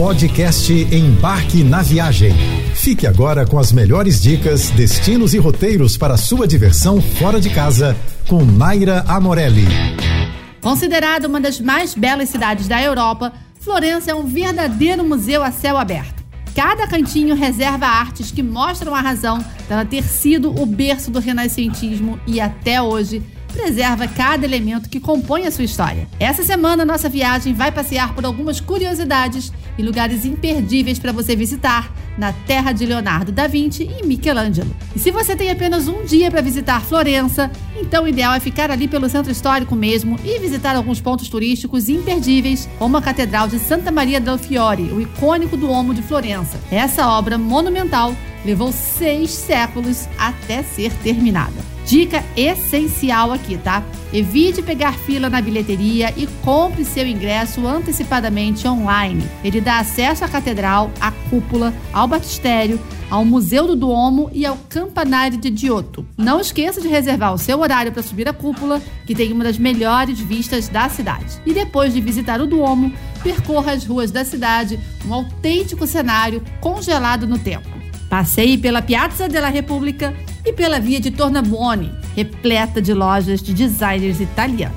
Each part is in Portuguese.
Podcast Embarque na Viagem. Fique agora com as melhores dicas, destinos e roteiros para sua diversão fora de casa com Naira Amorelli. Considerada uma das mais belas cidades da Europa, Florença é um verdadeiro museu a céu aberto. Cada cantinho reserva artes que mostram a razão dela ter sido o berço do renascentismo e até hoje preserva cada elemento que compõe a sua história. Essa semana, nossa viagem vai passear por algumas curiosidades e lugares imperdíveis para você visitar na terra de Leonardo da Vinci e Michelangelo. E se você tem apenas um dia para visitar Florença, então o ideal é ficar ali pelo centro histórico mesmo e visitar alguns pontos turísticos imperdíveis, como a Catedral de Santa Maria del Fiore, o icônico Duomo de Florença. Essa obra monumental levou seis séculos até ser terminada. Dica essencial aqui, tá? Evite pegar fila na bilheteria e compre seu ingresso antecipadamente online. Ele dá acesso à catedral, à cúpula, ao batistério, ao Museu do Duomo e ao Campanário de Giotto. Não esqueça de reservar o seu horário para subir a cúpula, que tem uma das melhores vistas da cidade. E depois de visitar o Duomo, percorra as ruas da cidade, um autêntico cenário congelado no tempo. Passeie pela Piazza della Repubblica e pela via de Tornabuoni, repleta de lojas de designers italianos.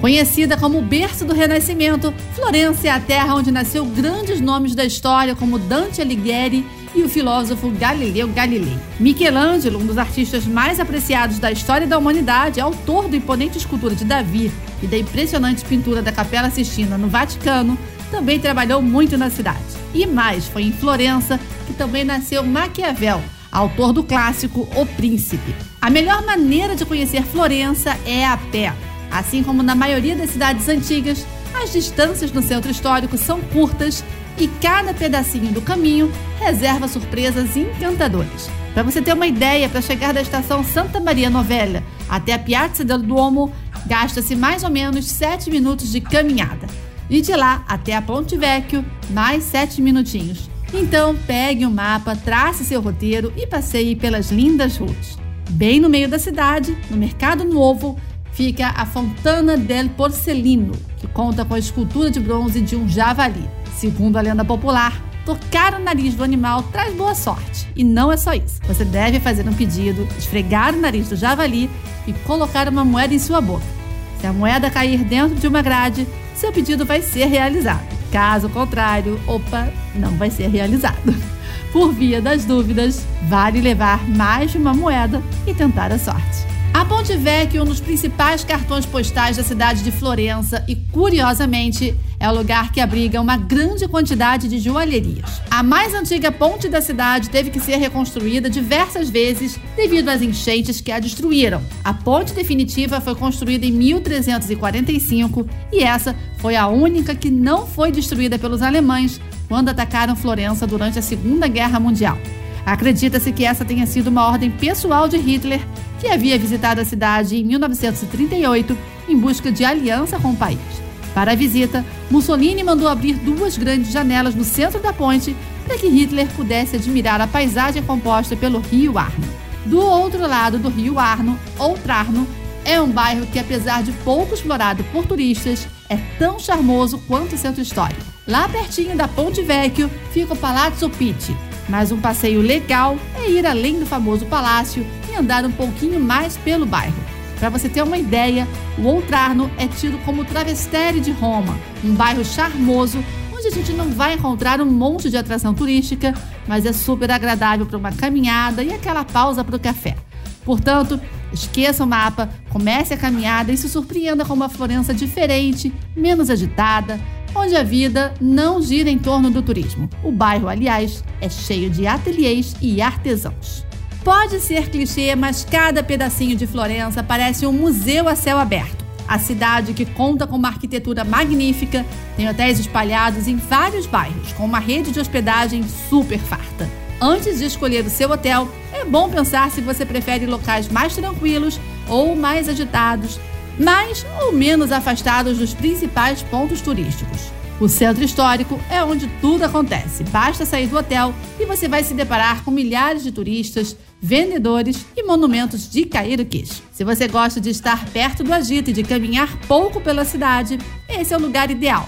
Conhecida como o berço do Renascimento, Florença é a terra onde nasceu grandes nomes da história como Dante Alighieri e o filósofo Galileu Galilei. Michelangelo, um dos artistas mais apreciados da história da humanidade, é autor da imponente escultura de Davi e da impressionante pintura da Capela Sistina no Vaticano, também trabalhou muito na cidade. E mais, foi em Florença que também nasceu Maquiavel, autor do clássico O Príncipe. A melhor maneira de conhecer Florença é a pé. Assim como na maioria das cidades antigas, as distâncias no centro histórico são curtas e cada pedacinho do caminho reserva surpresas encantadoras. Para você ter uma ideia, para chegar da estação Santa Maria Novella até a Piazza del Duomo, gasta-se mais ou menos 7 minutos de caminhada. E de lá até a Ponte Vecchio, mais 7 minutinhos. Então, pegue o um mapa, trace seu roteiro e passeie pelas lindas ruas. Bem no meio da cidade, no Mercado Novo, fica a Fontana del Porcelino, que conta com a escultura de bronze de um javali. Segundo a lenda popular, tocar o nariz do animal traz boa sorte. E não é só isso. Você deve fazer um pedido, esfregar o nariz do javali e colocar uma moeda em sua boca. Se a moeda cair dentro de uma grade, seu pedido vai ser realizado. Caso contrário, opa, não vai ser realizado. Por via das dúvidas, vale levar mais de uma moeda e tentar a sorte. A Ponte Vecchio é um dos principais cartões postais da cidade de Florença e, curiosamente, é o lugar que abriga uma grande quantidade de joalherias. A mais antiga ponte da cidade teve que ser reconstruída diversas vezes devido às enchentes que a destruíram. A ponte definitiva foi construída em 1345 e essa foi a única que não foi destruída pelos alemães quando atacaram Florença durante a Segunda Guerra Mundial. Acredita-se que essa tenha sido uma ordem pessoal de Hitler, que havia visitado a cidade em 1938 em busca de aliança com o país. Para a visita, Mussolini mandou abrir duas grandes janelas no centro da ponte para que Hitler pudesse admirar a paisagem composta pelo rio Arno. Do outro lado do rio Arno, ou Trarno, é um bairro que, apesar de pouco explorado por turistas, é tão charmoso quanto o centro histórico. Lá pertinho da Ponte Vecchio fica o Palazzo Pitti, mas um passeio legal é ir além do famoso palácio e andar um pouquinho mais pelo bairro. Para você ter uma ideia, o Outrarno é tido como o travestério de Roma, um bairro charmoso onde a gente não vai encontrar um monte de atração turística, mas é super agradável para uma caminhada e aquela pausa para o café. Portanto, esqueça o mapa, comece a caminhada e se surpreenda com uma Florença diferente, menos agitada, onde a vida não gira em torno do turismo. O bairro, aliás, é cheio de ateliês e artesãos. Pode ser clichê, mas cada pedacinho de Florença parece um museu a céu aberto. A cidade, que conta com uma arquitetura magnífica, tem hotéis espalhados em vários bairros, com uma rede de hospedagem super farta. Antes de escolher o seu hotel, é bom pensar se você prefere locais mais tranquilos ou mais agitados, mais ou menos afastados dos principais pontos turísticos. O centro histórico é onde tudo acontece. Basta sair do hotel e você vai se deparar com milhares de turistas, vendedores e monumentos de cair o queixo. Se você gosta de estar perto do agito e de caminhar pouco pela cidade, esse é o lugar ideal.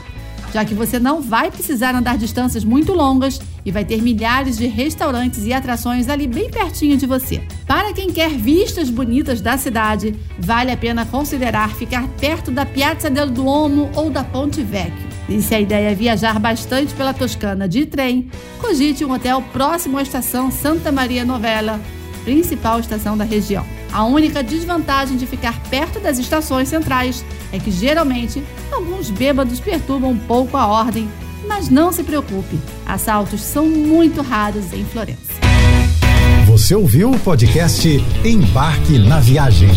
já que você não vai precisar andar distâncias muito longas e vai ter milhares de restaurantes e atrações ali bem pertinho de você. Para quem quer vistas bonitas da cidade, vale a pena considerar ficar perto da Piazza del Duomo ou da Ponte Vecchio. E se a ideia é viajar bastante pela Toscana de trem, cogite um hotel próximo à estação Santa Maria Novella, principal estação da região. A única desvantagem de ficar perto das estações centrais é que geralmente alguns bêbados perturbam um pouco a ordem, mas não se preocupe, assaltos são muito raros em Florença. Você ouviu o podcast Embarque na Viagem.